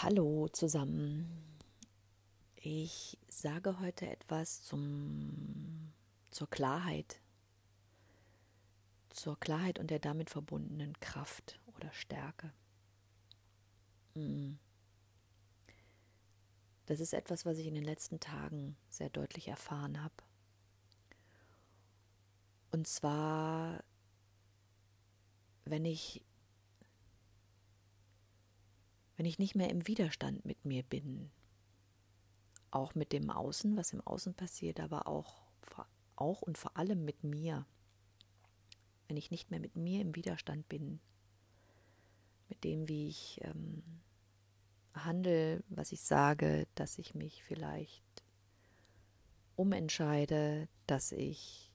Hallo zusammen. Ich sage heute etwas zum, zur Klarheit, zur Klarheit und der damit verbundenen Kraft oder Stärke. Mm. Das ist etwas, was ich in den letzten Tagen sehr deutlich erfahren habe. Und zwar, wenn ich wenn ich nicht mehr im Widerstand mit mir bin, auch mit dem Außen, was im Außen passiert, aber auch, auch und vor allem mit mir, wenn ich nicht mehr mit mir im Widerstand bin, mit dem, wie ich ähm, handle, was ich sage, dass ich mich vielleicht umentscheide, dass ich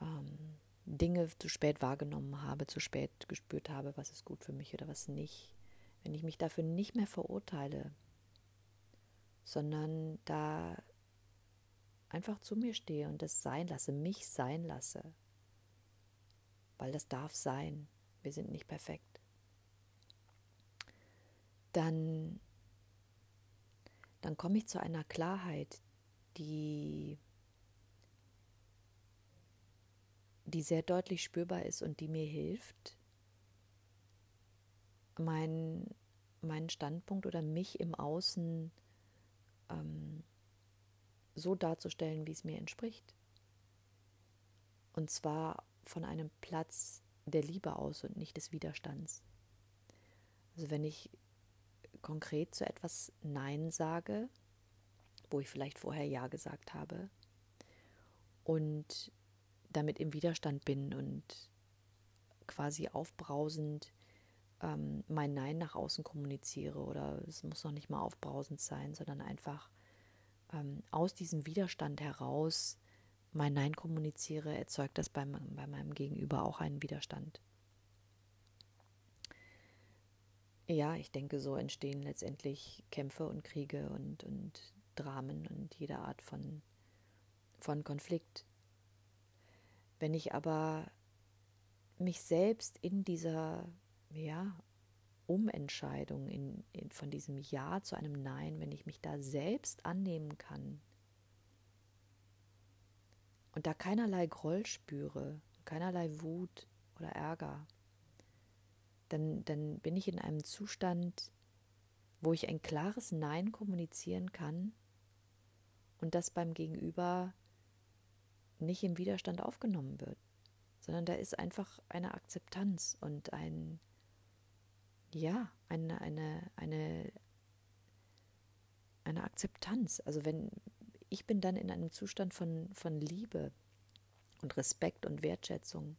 ähm, Dinge zu spät wahrgenommen habe, zu spät gespürt habe, was ist gut für mich oder was nicht wenn ich mich dafür nicht mehr verurteile, sondern da einfach zu mir stehe und das sein lasse, mich sein lasse, weil das darf sein, wir sind nicht perfekt, dann, dann komme ich zu einer Klarheit, die, die sehr deutlich spürbar ist und die mir hilft, mein, meinen Standpunkt oder mich im Außen ähm, so darzustellen, wie es mir entspricht. Und zwar von einem Platz der Liebe aus und nicht des Widerstands. Also wenn ich konkret zu etwas Nein sage, wo ich vielleicht vorher Ja gesagt habe und damit im Widerstand bin und quasi aufbrausend ähm, mein Nein nach außen kommuniziere oder es muss noch nicht mal aufbrausend sein, sondern einfach ähm, aus diesem Widerstand heraus mein Nein kommuniziere, erzeugt das bei, bei meinem Gegenüber auch einen Widerstand. Ja, ich denke, so entstehen letztendlich Kämpfe und Kriege und, und Dramen und jede Art von, von Konflikt. Wenn ich aber mich selbst in dieser ja, Umentscheidung in, in, von diesem Ja zu einem Nein, wenn ich mich da selbst annehmen kann und da keinerlei Groll spüre, keinerlei Wut oder Ärger, dann, dann bin ich in einem Zustand, wo ich ein klares Nein kommunizieren kann und das beim Gegenüber nicht im Widerstand aufgenommen wird, sondern da ist einfach eine Akzeptanz und ein ja, eine, eine, eine, eine Akzeptanz. Also wenn ich bin dann in einem Zustand von, von Liebe und Respekt und Wertschätzung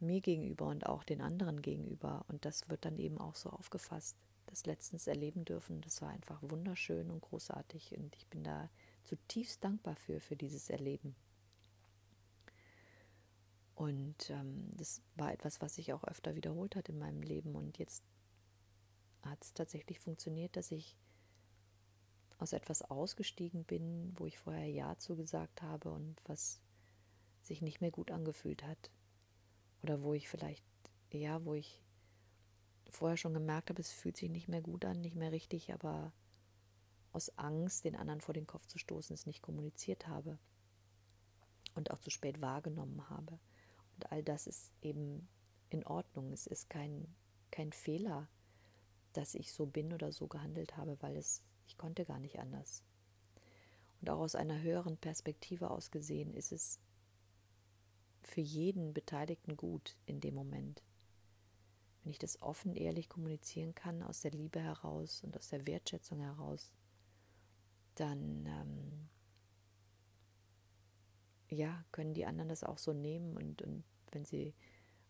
mir gegenüber und auch den anderen gegenüber. Und das wird dann eben auch so aufgefasst. Das letztens erleben dürfen, das war einfach wunderschön und großartig. Und ich bin da zutiefst dankbar für, für dieses Erleben. Und ähm, das war etwas, was sich auch öfter wiederholt hat in meinem Leben. Und jetzt hat es tatsächlich funktioniert, dass ich aus etwas ausgestiegen bin, wo ich vorher Ja zugesagt habe und was sich nicht mehr gut angefühlt hat. Oder wo ich vielleicht, ja, wo ich vorher schon gemerkt habe, es fühlt sich nicht mehr gut an, nicht mehr richtig, aber aus Angst, den anderen vor den Kopf zu stoßen, es nicht kommuniziert habe und auch zu spät wahrgenommen habe. Und all das ist eben in Ordnung. Es ist kein, kein Fehler, dass ich so bin oder so gehandelt habe, weil es, ich konnte gar nicht anders. Und auch aus einer höheren Perspektive aus gesehen ist es für jeden Beteiligten gut in dem Moment. Wenn ich das offen, ehrlich kommunizieren kann, aus der Liebe heraus und aus der Wertschätzung heraus, dann ähm, ja, können die anderen das auch so nehmen und, und wenn sie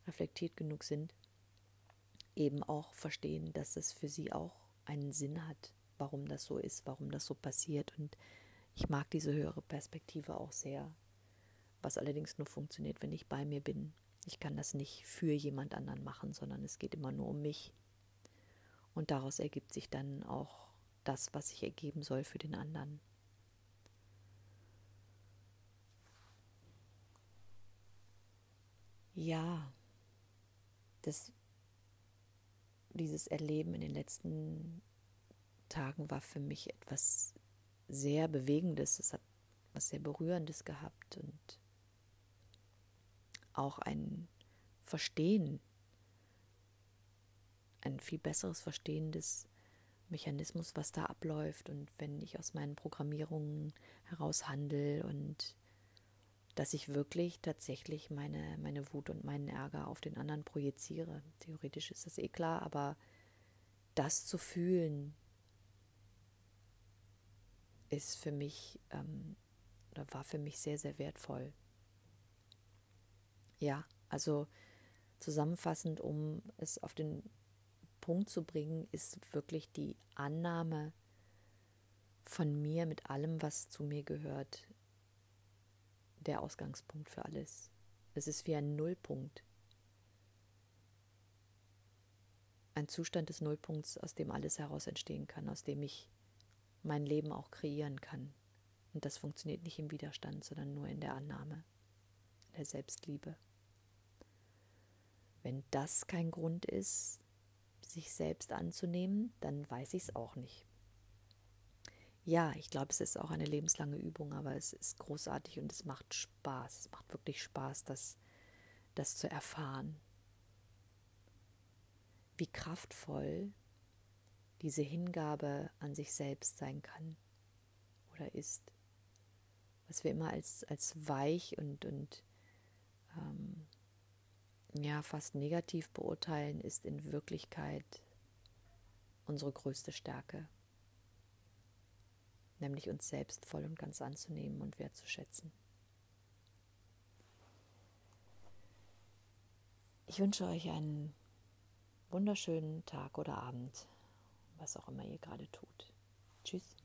reflektiert genug sind, eben auch verstehen, dass es für sie auch einen Sinn hat, warum das so ist, warum das so passiert. Und ich mag diese höhere Perspektive auch sehr, was allerdings nur funktioniert, wenn ich bei mir bin. Ich kann das nicht für jemand anderen machen, sondern es geht immer nur um mich. Und daraus ergibt sich dann auch das, was sich ergeben soll für den anderen. Ja, das, dieses Erleben in den letzten Tagen war für mich etwas sehr Bewegendes. Es hat was sehr Berührendes gehabt und auch ein Verstehen, ein viel besseres Verstehen des Mechanismus, was da abläuft und wenn ich aus meinen Programmierungen heraus handle und dass ich wirklich tatsächlich meine, meine Wut und meinen Ärger auf den anderen projiziere. Theoretisch ist das eh klar, aber das zu fühlen ist für mich ähm, oder war für mich sehr, sehr wertvoll. Ja, also zusammenfassend, um es auf den Punkt zu bringen, ist wirklich die Annahme von mir mit allem, was zu mir gehört, der Ausgangspunkt für alles. Es ist wie ein Nullpunkt. Ein Zustand des Nullpunkts, aus dem alles heraus entstehen kann, aus dem ich mein Leben auch kreieren kann. Und das funktioniert nicht im Widerstand, sondern nur in der Annahme, der Selbstliebe. Wenn das kein Grund ist, sich selbst anzunehmen, dann weiß ich es auch nicht. Ja, ich glaube, es ist auch eine lebenslange Übung, aber es ist großartig und es macht Spaß. Es macht wirklich Spaß, das, das zu erfahren. Wie kraftvoll diese Hingabe an sich selbst sein kann oder ist. Was wir immer als, als weich und, und ähm, ja, fast negativ beurteilen, ist in Wirklichkeit unsere größte Stärke. Nämlich uns selbst voll und ganz anzunehmen und wertzuschätzen. Ich wünsche euch einen wunderschönen Tag oder Abend was auch immer ihr gerade tut. Tschüss.